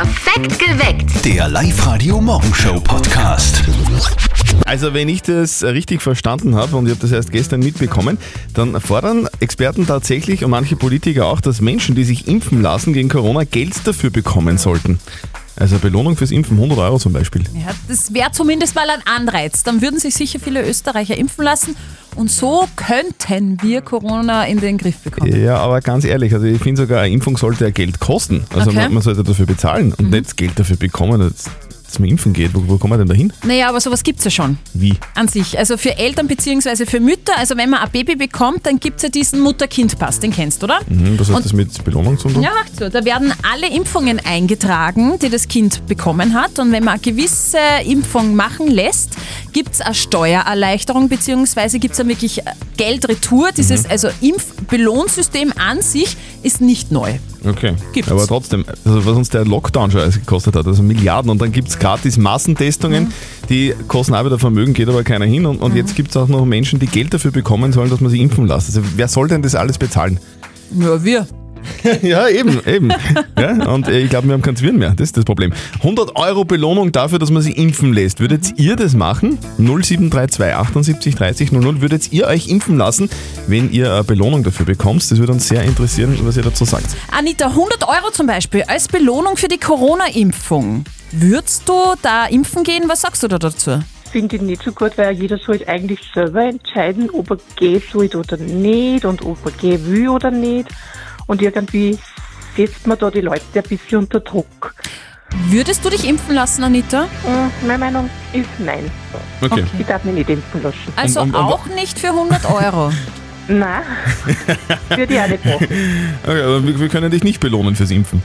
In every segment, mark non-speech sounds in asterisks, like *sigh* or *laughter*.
Perfekt geweckt. Der Live-Radio Morgenshow Podcast. Also wenn ich das richtig verstanden habe und ich habe das erst gestern mitbekommen, dann fordern Experten tatsächlich und manche Politiker auch, dass Menschen, die sich impfen lassen gegen Corona, Geld dafür bekommen sollten. Also Belohnung fürs Impfen 100 Euro zum Beispiel. Ja, das wäre zumindest mal ein Anreiz. Dann würden sich sicher viele Österreicher impfen lassen und so könnten wir Corona in den Griff bekommen. Ja, aber ganz ehrlich, also ich finde sogar, eine Impfung sollte ja Geld kosten. Also Okay. man, man sollte dafür bezahlen und nicht Geld dafür bekommen, dass, dass man impfen geht. Wo, wo kommen wir denn da hin? Naja, aber sowas gibt's ja schon Wie? an sich. Also für Eltern bzw. für Mütter, also wenn man ein Baby bekommt, dann gibt's ja diesen Mutter-Kind-Pass, den kennst du, oder? Hm, was hat Und- das mit Belohnung zu tun? Ja, macht so. Da werden alle Impfungen eingetragen, die das Kind bekommen hat. Und wenn man eine gewisse Impfung machen lässt, gibt es eine Steuererleichterung, beziehungsweise gibt es dann wirklich Geldretour. Dieses also Impfbelohnsystem an sich ist nicht neu. Okay. Gibt's. Aber trotzdem, also was uns der Lockdown schon alles gekostet hat, also Milliarden und dann gibt es gratis Massentestungen, Mhm. die kosten auch wieder Vermögen, geht aber keiner hin und, und jetzt gibt es auch noch Menschen, die Geld dafür bekommen sollen, dass man sie impfen lässt. Also wer soll denn das alles bezahlen? Ja, wir. *laughs* ja, eben, eben. ja, und äh, ich glaube, wir haben keinen Zwirn mehr, das ist das Problem. 100 Euro Belohnung dafür, dass man sie impfen lässt. Würdet ihr das machen? 0732 78 30 00. Würdet ihr euch impfen lassen, wenn ihr eine Belohnung dafür bekommt? Das würde uns sehr interessieren, was ihr dazu sagt. Anita, 100 Euro zum Beispiel als Belohnung für die Corona-Impfung. Würdest du da impfen gehen? Was sagst du da dazu? finde ich nicht so gut, weil jeder sollte eigentlich selber entscheiden, ob er gehen soll oder nicht und ob er gehen will oder nicht. Und irgendwie setzt man da die Leute ein bisschen unter Druck. Würdest du dich impfen lassen, Anita? Hm, Meine Meinung ist nein. Okay. Ich darf mich nicht impfen lassen. Also Und- und- und- auch nicht für 100 Euro. *laughs* Nein, *laughs* würde ich auch nicht machen. Okay, aber wir, wir können dich nicht belohnen fürs Impfen.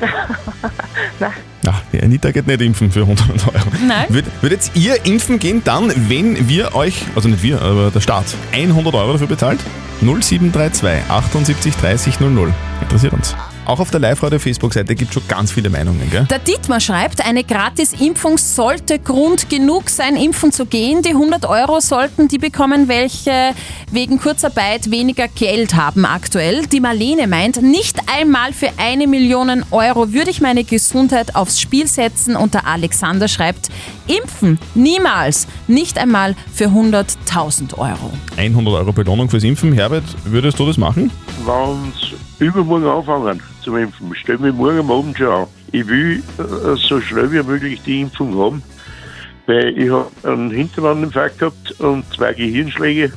*laughs* Nein. Ach, die Anita geht nicht impfen für 100 Euro. Nein. Würd, würdet ihr impfen gehen dann, wenn wir euch, also nicht wir, aber der Staat, 100 Euro dafür bezahlt? 0732 78 30 00. Interessiert uns. Auch auf der Live-Radio-Facebook-Seite gibt es schon ganz viele Meinungen, gell? Der Dietmar schreibt, eine Gratis-Impfung sollte Grund genug sein, impfen zu gehen. Die 100 Euro sollten die bekommen, welche wegen Kurzarbeit weniger Geld haben aktuell. Die Marlene meint, nicht einmal für eine Million Euro würde ich meine Gesundheit aufs Spiel setzen. Und der Alexander schreibt, impfen, niemals, nicht einmal für 100.000 Euro. 100 Euro Belohnung fürs Impfen. Herbert, würdest du das machen? sie übermorgen anfangen zum Impfen, stell mich morgen am Abend schon an. Ich will äh, so schnell wie möglich die Impfung haben, weil ich habe einen Hinterwandinfarkt gehabt und zwei Gehirnschläge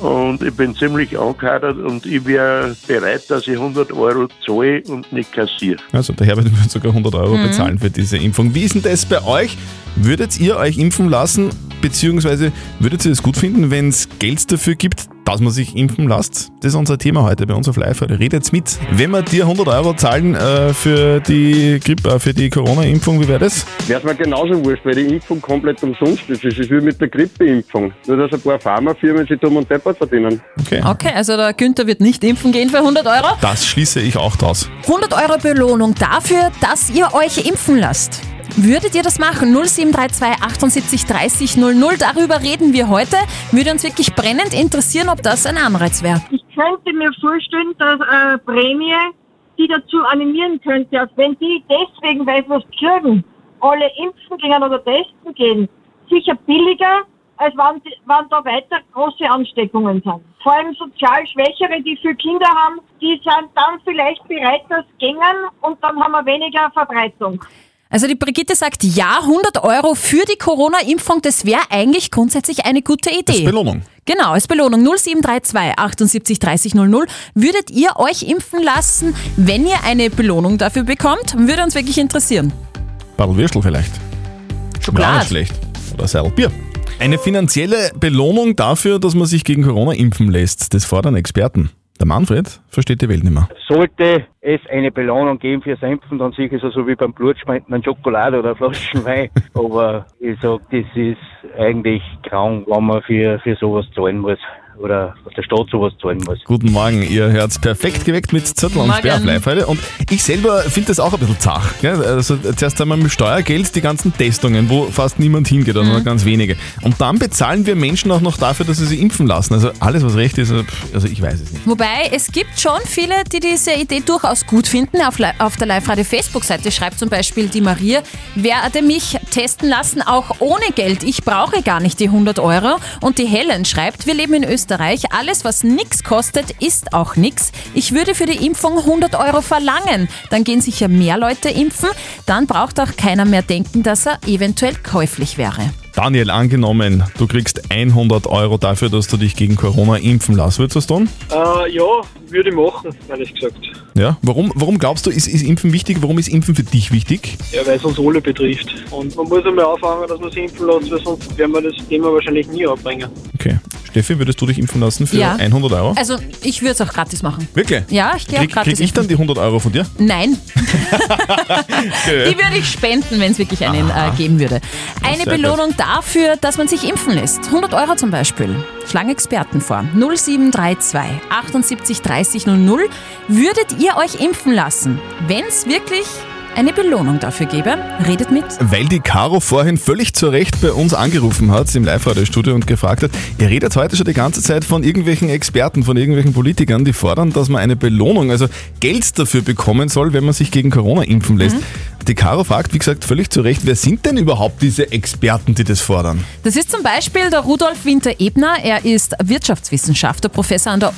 und ich bin ziemlich angehadert und ich wäre bereit, dass ich 100 Euro zahle und nicht kassiere. Also der Herbert würde sogar 100 Euro bezahlen für diese Impfung. Wie ist denn das bei euch? Würdet ihr euch impfen lassen, beziehungsweise würdet ihr es gut finden, wenn es Geld dafür gibt, dass man sich impfen lässt? Das ist unser Thema heute bei uns auf live -Radio. Redet mit. Wenn wir dir 100 Euro zahlen äh, für die Grippe, äh, für die Corona-Impfung, wie wäre das? Wäre mir genauso wurscht, weil die Impfung komplett umsonst ist. Es ist wie mit der Grippeimpfung. Nur, dass ein paar Pharmafirmen sich dumm und deppert verdienen. Okay. Okay, also der Günther wird nicht impfen gehen für 100 Euro. Das schließe ich auch draus. 100 Euro Belohnung dafür, dass ihr euch impfen lasst. Würdet ihr das machen? 0732 78 30 00. Darüber reden wir heute. Würde uns wirklich brennend interessieren, ob das ein Anreiz wäre. Ich könnte mir vorstellen, dass eine Prämie die dazu animieren könnte, dass wenn die deswegen, weil sie was kriegen, alle impfen gehen oder testen gehen, sicher billiger, als wenn, wenn da weiter große Ansteckungen sind. Vor allem sozial Schwächere, die viele Kinder haben, die sind dann vielleicht bereit, das gängen und dann haben wir weniger Verbreitung. Also die Brigitte sagt, ja, 100 Euro für die Corona-Impfung, das wäre eigentlich grundsätzlich eine gute Idee. Als Belohnung. Genau, als Belohnung 0732 78 30 00. Würdet ihr euch impfen lassen, wenn ihr eine Belohnung dafür bekommt? Würde uns wirklich interessieren. Badel Würstel vielleicht. Schokolade. Nicht schlecht. Oder Seidel Bier. Eine finanzielle Belohnung dafür, dass man sich gegen Corona impfen lässt. Das fordern Experten. Der Manfred versteht die Welt nicht mehr. Sollte es eine Belohnung geben fürs Impfen, dann sicher so, so wie beim Blutspenden eine Schokolade oder eine Flasche Wein. *laughs* Aber ich sag, das ist eigentlich grau, wenn man für, für sowas zahlen muss. Oder dass der Staat sowas zahlen muss. Guten Morgen, ihr hört's perfekt geweckt mit Zettel und. Sperr live heute. Und ich selber finde das auch ein bisschen zach. Gell? Also zuerst einmal mit Steuergeld die ganzen Testungen, wo fast niemand hingeht, oder Mhm. nur ganz wenige. Und dann bezahlen wir Menschen auch noch dafür, dass sie sich impfen lassen. Also alles, was recht ist, also ich weiß es nicht. Wobei, es gibt schon viele, die diese Idee durchaus gut finden. Auf, auf der Live-Radio-Facebook-Seite schreibt zum Beispiel die Maria, werde mich testen lassen, auch ohne Geld. Ich brauche gar nicht die 100 Euro. Und die Helen schreibt, wir leben in Österreich. Alles, was nichts kostet, ist auch nichts. Ich würde für die Impfung 100 Euro verlangen. Dann gehen sicher mehr Leute impfen. Dann braucht auch keiner mehr denken, dass er eventuell käuflich wäre. Daniel, angenommen, du kriegst 100 Euro dafür, dass du dich gegen Corona impfen lässt. Würdest du das tun? Äh, ja, würde ich machen, ehrlich gesagt. Ja. Warum, warum glaubst du, ist, ist Impfen wichtig? Warum ist Impfen für dich wichtig? Ja, weil es uns alle betrifft. Und man muss einmal anfangen, dass man sich impfen lässt, weil sonst werden wir das Thema wahrscheinlich nie abbringen. Okay. Steffi, würdest du dich impfen lassen für Ja. 100 Euro? Also, ich würde es auch gratis machen. Wirklich? Ja, ich gehe auch Krieg, gratis krieg ich dann die 100 Euro von dir? Nein, *laughs* die würde ich spenden, wenn es wirklich einen äh, geben würde. Eine sehr Belohnung dafür, dass man sich impfen lässt. 100 Euro zum Beispiel. Schlagen Experten vor. 0732 78 30 00. Würdet ihr euch impfen lassen, wenn es wirklich eine Belohnung dafür gäbe? Redet mit. Weil die Caro vorhin völlig zu Recht bei uns angerufen hat im Live-Radio-Studio und gefragt hat, ihr redet heute schon die ganze Zeit von irgendwelchen Experten, von irgendwelchen Politikern, die fordern, dass man eine Belohnung, also Geld dafür bekommen soll, wenn man sich gegen Corona impfen lässt. Die Caro fragt, wie gesagt, völlig zu Recht, wer sind denn überhaupt diese Experten, die das fordern? Das ist zum Beispiel der Rudolf Winter-Ebner. Er ist Wirtschaftswissenschaftler, Professor an der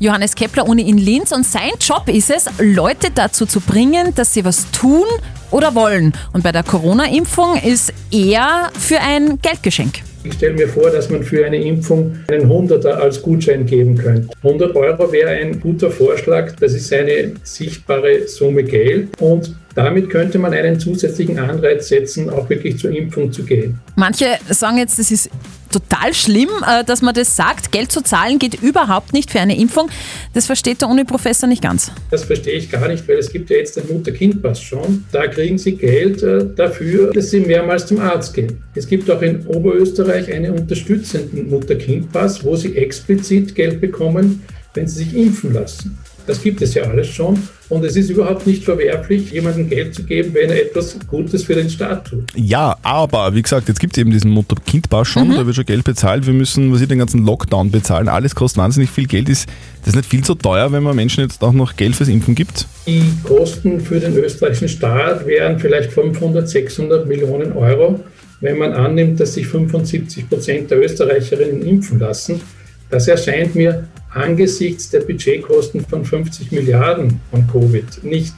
Johannes Kepler Uni in Linz und sein Job ist es, Leute dazu zu bringen, dass sie was tun oder wollen. Und bei der Corona-Impfung ist er für ein Geldgeschenk. Ich stelle mir vor, dass man für eine Impfung einen Hunderter als Gutschein geben könnte. 100 Euro wäre ein guter Vorschlag. Das ist eine sichtbare Summe Geld und damit könnte man einen zusätzlichen Anreiz setzen, auch wirklich zur Impfung zu gehen. Manche sagen jetzt, das ist total schlimm, äh, dass man das sagt. Geld zu zahlen geht überhaupt nicht für eine Impfung. Das versteht der Uni-Professor nicht ganz. Das verstehe ich gar nicht, weil es gibt ja jetzt den Mutter-Kind-Pass schon. Da kriegen Sie Geld äh, dafür, dass Sie mehrmals zum Arzt gehen. Es gibt auch in Oberösterreich einen unterstützenden Mutter-Kind-Pass, wo Sie explizit Geld bekommen, wenn Sie sich impfen lassen. Das gibt es ja alles schon. Und es ist überhaupt nicht verwerflich, jemandem Geld zu geben, wenn er etwas Gutes für den Staat tut. Ja, aber wie gesagt, jetzt gibt es eben diesen Mutter-Kind-Pass schon, da wird schon Geld bezahlt. Wir müssen, was ich den ganzen Lockdown bezahlen. Alles kostet wahnsinnig viel Geld. Ist das nicht viel zu teuer, wenn man Menschen jetzt auch noch Geld fürs Impfen gibt? Die Kosten für den österreichischen Staat wären vielleicht 500, 600 Millionen Euro, wenn man annimmt, dass sich 75 Prozent der Österreicherinnen impfen lassen. Das erscheint mir angesichts der Budgetkosten von 50 Milliarden von Covid nicht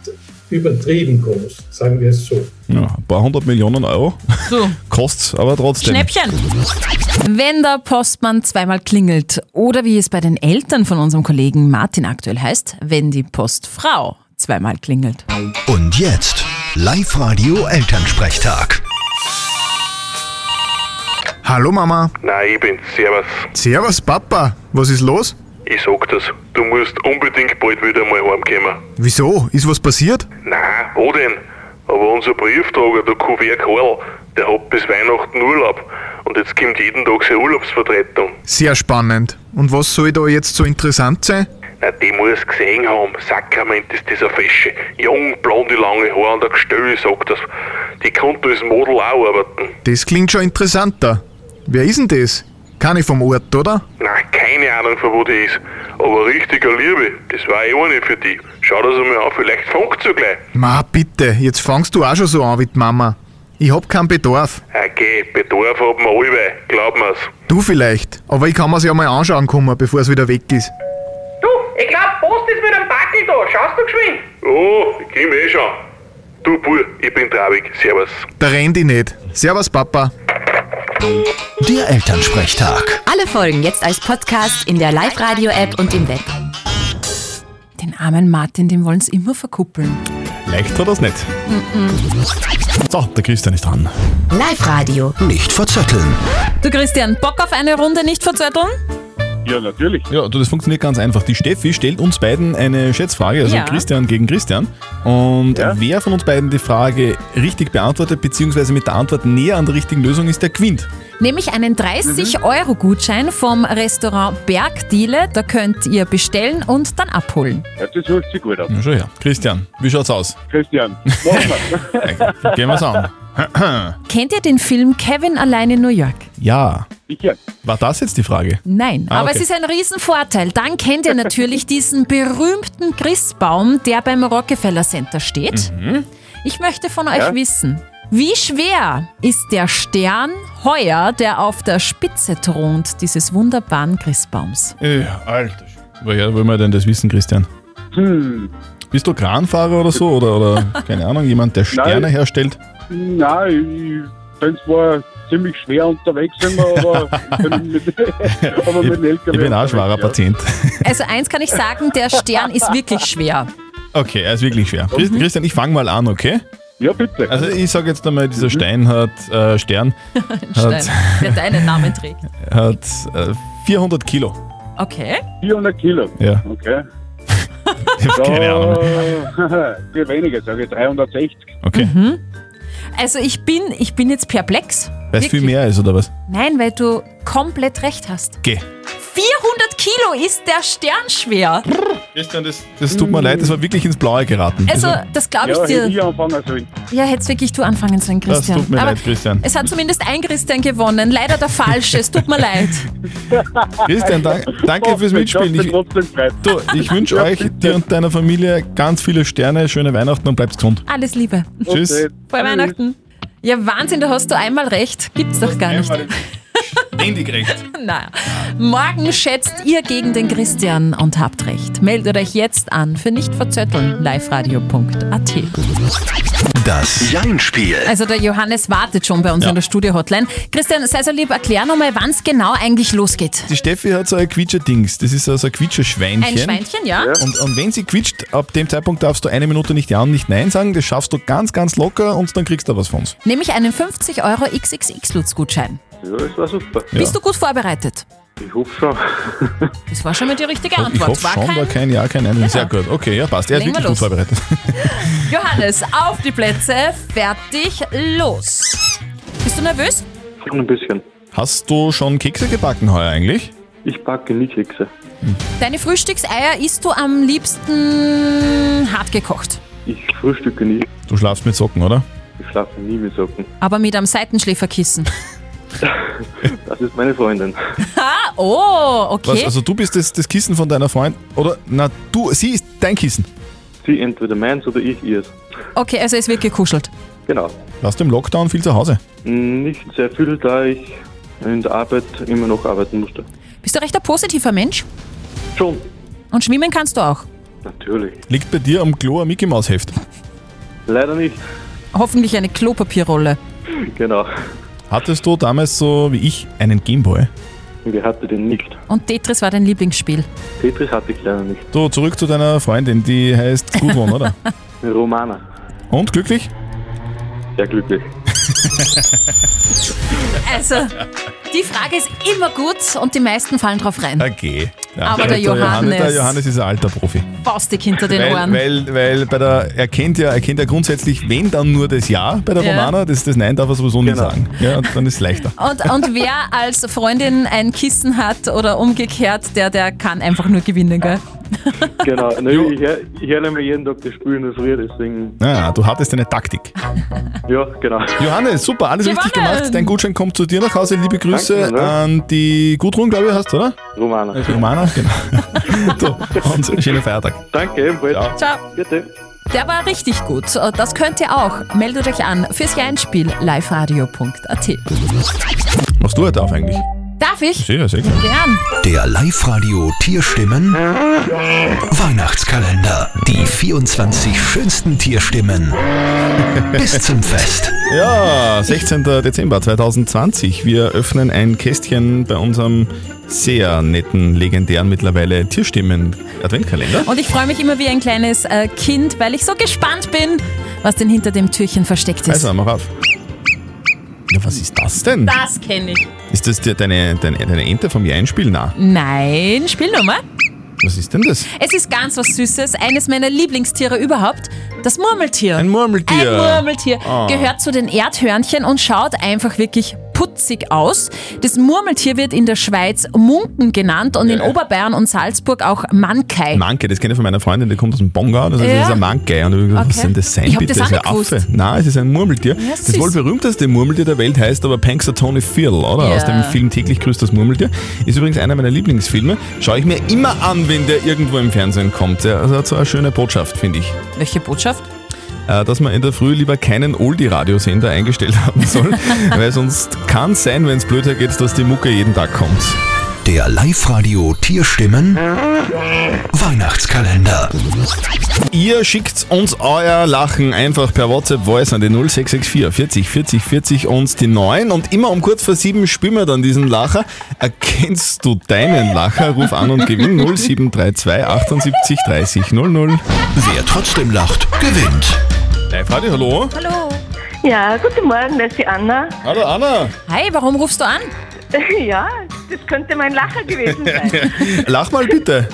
übertrieben groß, sagen wir es so. Ja, ein paar hundert Millionen Euro. So. *laughs* Kostet's aber trotzdem. Schnäppchen. Wenn der Postmann zweimal klingelt oder wie es bei den Eltern von unserem Kollegen Martin aktuell heißt, wenn die Postfrau zweimal klingelt. Und jetzt Live-Radio Elternsprechtag. Hallo Mama. Nein, ich bin's. Servus. Servus Papa. Was ist los? Ich sag das. Du musst unbedingt bald wieder mal heimkommen. Wieso? Ist was passiert? Nein, wo denn? Aber unser Briefträger, der Kuvert Karl, der hat bis Weihnachten Urlaub. Und jetzt kommt jeden Tag seine Urlaubsvertretung. Sehr spannend. Und was soll da jetzt so interessant sein? Na, die muss gesehen haben. Sakrament ist dieser Fesche. Jung, blonde, lange Haare an der Gestelle, sagt das. Die konnte als Model auch arbeiten. Das klingt schon interessanter. Wer ist denn das? Keine vom Ort, oder? Na, keine Ahnung, von wo die ist. Aber richtiger Liebe, das war eh eine für die. Schau das einmal an, vielleicht funkt's ja gleich. Ma, bitte, jetzt fangst du auch schon so an wie die Mama. Ich hab keinen Bedarf. Okay, Bedarf haben wir alle, glaub mir's. Du vielleicht. Aber ich kann mir's ja mal anschauen kommen, bevor es wieder weg ist. Du, ich glaub, Post ist mit einem Backel da. Schaust du geschwind? Oh, ich komm eh schon. Du, Bur, ich bin traurig. Servus. Da rennt ich nicht. Servus Papa. Der Elternsprechtag. Alle Folgen jetzt als Podcast in der Live-Radio-App und im Web. Den armen Martin, den wollen sie immer verkuppeln. Leicht hat das nicht. So, der Christian ist dran. Live-Radio. Nicht verzetteln. Du Christian, Bock auf eine Runde nicht verzötteln? Ja, natürlich. Ja, du, das funktioniert ganz einfach. Die Steffi stellt uns beiden eine Schätzfrage, also Ja. Christian gegen Christian. Und wer von uns beiden die Frage richtig beantwortet, beziehungsweise mit der Antwort näher an der richtigen Lösung ist, der gewinnt. Nämlich einen 30-Euro-Gutschein vom Restaurant Bergdiele. Da könnt ihr bestellen und dann abholen. Ja, das hört sich gut an. Na schon her. Christian, wie schaut's aus? Christian, machen wir. *laughs* Gehen wir's an. *clears throat* Kennt ihr den Film Kevin allein in New York? Ja. Sicher. War das jetzt die Frage? Nein, Ah, aber okay. es ist ein Riesenvorteil. Dann kennt ihr natürlich diesen berühmten Christbaum, der beim Rockefeller Center steht. Mhm. Ich möchte von euch Ja. wissen, wie schwer ist der Stern heuer, der auf der Spitze thront dieses wunderbaren Christbaums? Ja, alter Schwede. Woher wollen wir denn das wissen, Christian? Hm. Bist du Kranfahrer oder so? Oder, oder *laughs* keine Ahnung, jemand, der Sterne Nein. herstellt? Nein, ich bin zwar ziemlich schwer unterwegs, sind *laughs* wir, *laughs* aber, mit, aber mit dem LKW Ich bin auch schwerer ja. Patient. Also eins kann ich sagen, der Stern ist wirklich schwer. Okay, er ist wirklich schwer. Christ- Christian, ich fange mal an, okay? Ja, bitte. Also ich sage jetzt einmal, dieser Stein hat, äh, Stern, *laughs* Stein, hat, der deinen Namen trägt. *laughs* hat äh, 400 Kilo. Okay. 400 Kilo. Ja. Okay. *laughs* Ich hab keine Ahnung. Viel weniger, sage ich 360. Okay. Mhm. Also ich bin, ich bin jetzt perplex. Weil es viel mehr ist, oder was? Nein, weil du komplett recht hast. Geh. 400 Kilo ist der Stern schwer. Christian, das, das tut mir leid, das war wirklich ins Blaue geraten. Also, das glaube ich ja, dir. hätte ich anfangen sollen. Ja, hättest wirklich du anfangen sollen, Das Christian. tut mir Aber leid, Christian. es hat zumindest ein Christian gewonnen. Leider der falsche. Es tut mir leid. *laughs* Christian, dank, danke fürs Mitspielen. Ich, du, ich wünsche *laughs* euch, dir und deiner Familie ganz viele Sterne, schöne Weihnachten und bleibt gesund. Alles Liebe. Tschüss. Frohe Weihnachten. Ja, Wahnsinn, da hast du einmal recht. Gibt's doch gar nicht. Ständig recht. *laughs* Naja. Morgen schätzt ihr gegen den Christian und habt recht. Meldet euch jetzt an für nicht verzötteln. liveradio.at. Das Jein-Spiel. Also der Johannes wartet schon bei uns Ja. in der Studio-Hotline. Christian, sei so lieb, erklär nochmal, wann es genau eigentlich losgeht. Die Steffi hat so ein Quietscher-Dings. Das ist so so ein Quietscher-Schweinchen. Ein Schweinchen, ja? Und, und wenn sie quietscht, ab dem Zeitpunkt darfst du eine Minute nicht Ja und nicht Nein sagen. Das schaffst du ganz, ganz locker und dann kriegst du was von uns. Nämlich einen 50 Euro XXX-Lutz-Gutschein. Ja, das war super. Bist du gut vorbereitet? Ich hoffe schon. *laughs* Das war schon mal die richtige ich Antwort. hoffe war schon, kein war kein Ja, kein Nein. Genau. Sehr gut. Okay, ja, passt. Er ist Legen wirklich gut vorbereitet. *laughs* Johannes, auf die Plätze, fertig, los. Bist du nervös? Schon ein bisschen. Hast du schon Kekse gebacken heuer eigentlich? Ich backe nie Kekse. Deine Frühstückseier isst du am liebsten hart gekocht. Ich frühstücke nie. Du schlafst mit Socken, oder? Ich schlafe nie mit Socken. Aber mit einem Seitenschläferkissen. *laughs* *laughs* Das ist meine Freundin. Ah, oh, okay. Was, also du bist das, das Kissen von deiner Freundin? Oder, na, du, sie ist dein Kissen. Sie entweder meins oder ich ihrs. Okay, also es wird gekuschelt. Genau. Warst du im Lockdown viel zu Hause? Nicht sehr viel, da ich in der Arbeit immer noch arbeiten musste. Bist du recht ein positiver Mensch? Schon. Und schwimmen kannst du auch. Natürlich. Liegt bei dir am Klo ein Mickey Maus Heft? Leider nicht. Hoffentlich eine Klopapierrolle. Genau. Hattest du damals so wie ich einen Gameboy? Wer hatte den nicht? Und Tetris war dein Lieblingsspiel. Tetris hatte ich leider nicht. So, zurück zu deiner Freundin, die heißt Gudrun, oder? *laughs* Romana. Und glücklich? Sehr glücklich. *laughs* Also, die Frage ist immer gut und die meisten fallen drauf rein. Okay. Aber der Johannes- Der Johannes ist ein alter Profi. Faustig hinter den weil, Ohren. Weil, weil bei der, er kennt ja, er kennt ja grundsätzlich, wenn dann nur das Ja bei der Ja. Romana, das, das Nein darf er sowieso nicht sagen. Ja, und dann ist es leichter. Und, und wer als Freundin ein Kissen hat oder umgekehrt, der, der kann einfach nur gewinnen, gell? *laughs* Genau. Na, ich höre ich hör nämlich jeden Tag das Spiel in der Früh, deswegen. Ja, du hattest eine Taktik. *laughs* Ja, genau. Johannes, super, alles richtig Gewonnen. gemacht. Dein Gutschein kommt zu dir nach Hause. Liebe Grüße Danke, ne? an die Gudrun, glaube ich, hast du, oder? Romana. Romana, genau. *laughs* so, und schönen Feiertag. Danke, ebenfalls. Ciao. Bitte. Der war richtig gut. Das könnt ihr auch. Meldet euch an fürs Jeinspiel liveradio.at. Machst du heute auf eigentlich? Darf ich? Sehr, sehr gut. Gern. Der Live-Radio Tierstimmen Weihnachtskalender. Die 24 schönsten Tierstimmen *laughs* bis zum Fest. Ja, 16. Dezember 2020. Wir öffnen ein Kästchen bei unserem sehr netten, legendären mittlerweile Tierstimmen-Adventkalender. Und ich freue mich immer wie ein kleines äh, Kind, weil ich so gespannt bin, was denn hinter dem Türchen versteckt ist. Also, mach auf. Ja, was ist das denn? Das kenne ich. Ist das die, deine, deine, deine Ente vom Einspiel? Na, Nein, spiel nochmal. was ist denn das? Es ist ganz was Süßes, eines meiner Lieblingstiere überhaupt, das Murmeltier. Ein Murmeltier. Ein Murmeltier. Ah. Gehört zu den Erdhörnchen und schaut einfach wirklich putzig aus. Das Murmeltier wird in der Schweiz Munken genannt und in Oberbayern und Salzburg auch Mankei. Manke, das kenne ich von meiner Freundin, die kommt aus dem Bongau, das ist, Ja. das ist ein Manke. Und ich gesagt, was Okay. soll das sein, Ich bitte? das auch ist ein Affe. Nein, es ist ein Murmeltier. das süß. wohl berühmteste Murmeltier der Welt heißt aber Punxsutawney Phil, oder? Ja. Aus dem Film Täglich grüßt das Murmeltier. Ist übrigens einer meiner Lieblingsfilme. Schaue ich mir immer an, wenn der irgendwo im Fernsehen kommt. Also hat so eine schöne Botschaft, finde ich. Welche Botschaft? Äh, Dass man in der Früh lieber keinen Oldie-Radiosender eingestellt *laughs* haben soll, weil sonst kann es sein, wenn es blöd hergeht, dass die Mucke jeden Tag kommt. Der Live-Radio Tierstimmen Weihnachtskalender. Ihr schickt uns euer Lachen einfach per WhatsApp Voice an die 0664 40 40 40 und die 9 und immer um kurz vor 7 spielen wir dann diesen Lacher. Erkennst du deinen Lacher? Ruf an und gewinn 0732 78 30 00. Wer trotzdem lacht, gewinnt. Live Radio, hallo? Hallo. Ja, guten Morgen, das ist die Anna. Hallo Anna. Hi, warum rufst du an? *laughs* Ja, das könnte mein Lacher gewesen sein. *laughs* Lach mal bitte.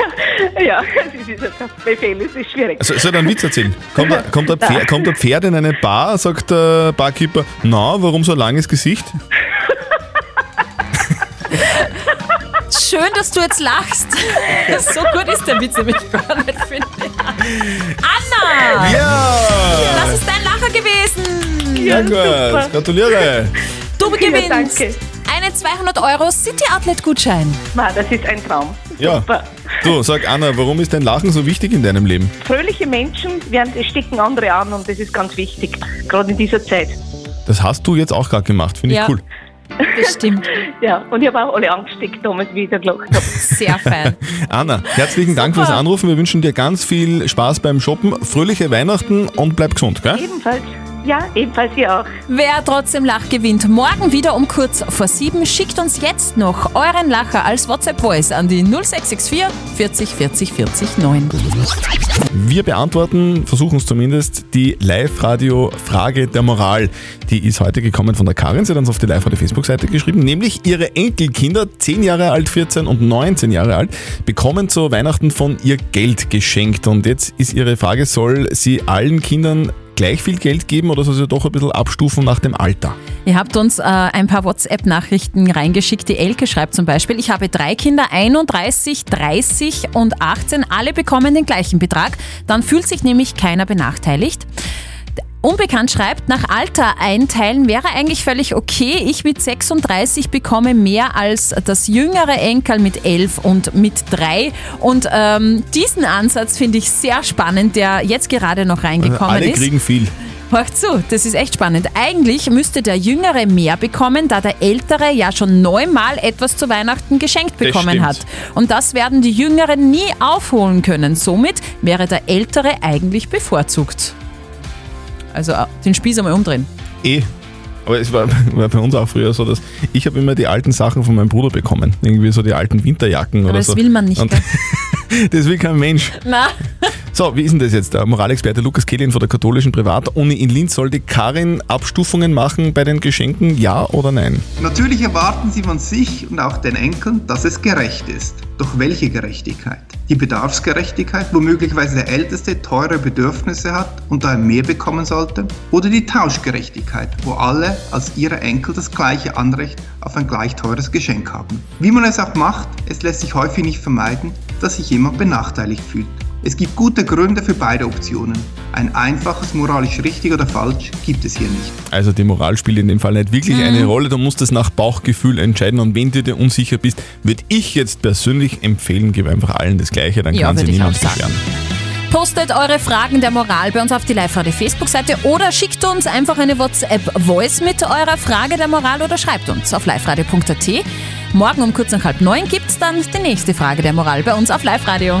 *laughs* ja, das ist ein Befehl, es ist schwierig. So, soll ich einen Witz erzählen? Kommt, ein- kommt, ein Pferd, kommt ein Pferd in eine Bar, sagt der Barkeeper, na, warum so ein langes Gesicht? Schön, dass du jetzt lachst. *laughs* So gut ist der Witz nämlich gar nicht, finde ich. Anna! Ja! Das ist dein Lacher gewesen! Sehr gut, gratuliere. Du gewinnst danke. einen 200 Euro City Outlet Gutschein. Das ist ein Traum. Ja. Super. Du, sag Anna, warum ist dein Lachen so wichtig in deinem Leben? Fröhliche Menschen werden, es stecken andere an und das ist ganz wichtig, gerade in dieser Zeit. Das hast du jetzt auch gerade gemacht, finde ich Ja. cool. Das stimmt. *laughs* Ja, und ich habe auch alle angesteckt damals, wie ich da gelacht habe. *laughs* Sehr fein. *laughs* Anna, herzlichen Dank fürs Anrufen. Wir wünschen dir ganz viel Spaß beim Shoppen, fröhliche Weihnachten und bleib gesund, gell? Ebenfalls. Ja, ebenfalls ihr auch. Wer trotzdem Lach gewinnt, morgen wieder um kurz vor sieben, schickt uns jetzt noch euren Lacher als WhatsApp-Voice an die 0664 40 40 40 9. Wir beantworten, versuchen es zumindest, die Live-Radio-Frage der Moral. Die ist heute gekommen von der Karin. Sie hat uns auf die Live-Radio-Facebook-Seite geschrieben. Nämlich ihre Enkelkinder, 10 Jahre alt, 14 und 19 Jahre alt, bekommen zu Weihnachten von ihr Geld geschenkt. Und jetzt ist ihre Frage, soll sie allen Kindern gleich viel Geld geben oder soll sie doch ein bisschen abstufen nach dem Alter? Ihr habt uns äh, ein paar WhatsApp-Nachrichten reingeschickt. Die Elke schreibt zum Beispiel, ich habe drei Kinder, 31, 30 und 18. Alle bekommen den gleichen Betrag. Dann fühlt sich nämlich keiner benachteiligt. Unbekannt schreibt, nach Alter einteilen wäre eigentlich völlig okay. Ich mit 36 bekomme mehr als das jüngere Enkel mit 11 und mit 3. Und ähm, diesen Ansatz finde ich sehr spannend, der jetzt gerade noch reingekommen Alle ist. kriegen viel. Hört zu, das ist echt spannend. Eigentlich müsste der Jüngere mehr bekommen, da der Ältere ja schon neunmal etwas zu Weihnachten geschenkt bekommen hat. Und das werden die Jüngeren nie aufholen können. Somit wäre der Ältere eigentlich bevorzugt. Also äh, den Spieß einmal umdrehen. Eh. Aber es war, *laughs* war bei uns auch früher so, dass ich habe immer die alten Sachen von meinem Bruder bekommen. Irgendwie so die alten Winterjacken Aber oder das so. will man nicht, *laughs* das will kein Mensch. Na, So, wie ist denn das jetzt? Der Moralexperte Lukas Kehlin von der katholischen Privatuni in Linz soll die Karin Abstufungen machen bei den Geschenken, ja oder nein? Natürlich erwarten sie von sich und auch den Enkeln, dass es gerecht ist. Doch welche Gerechtigkeit? Die Bedarfsgerechtigkeit, wo möglicherweise der Älteste teure Bedürfnisse hat und daher mehr bekommen sollte? Oder die Tauschgerechtigkeit, wo alle als ihre Enkel das gleiche Anrecht auf ein gleich teures Geschenk haben? Wie man es auch macht, es lässt sich häufig nicht vermeiden, dass sich jemand benachteiligt fühlt. Es gibt gute Gründe für beide Optionen. Ein einfaches moralisch richtig oder falsch gibt es hier nicht. Also die Moral spielt in dem Fall nicht wirklich Mhm. eine Rolle, du musst es nach Bauchgefühl entscheiden und wenn du dir unsicher bist, würde ich jetzt persönlich empfehlen, gib einfach allen das Gleiche, dann Ja, kann sich ich niemand beschweren. Postet eure Fragen der Moral bei uns auf die Live-Radio Facebook-Seite oder schickt uns einfach eine WhatsApp-Voice mit eurer Frage der Moral oder schreibt uns auf liveradio.at. Morgen um kurz nach halb neun gibt es dann die nächste Frage der Moral bei uns auf Live-Radio.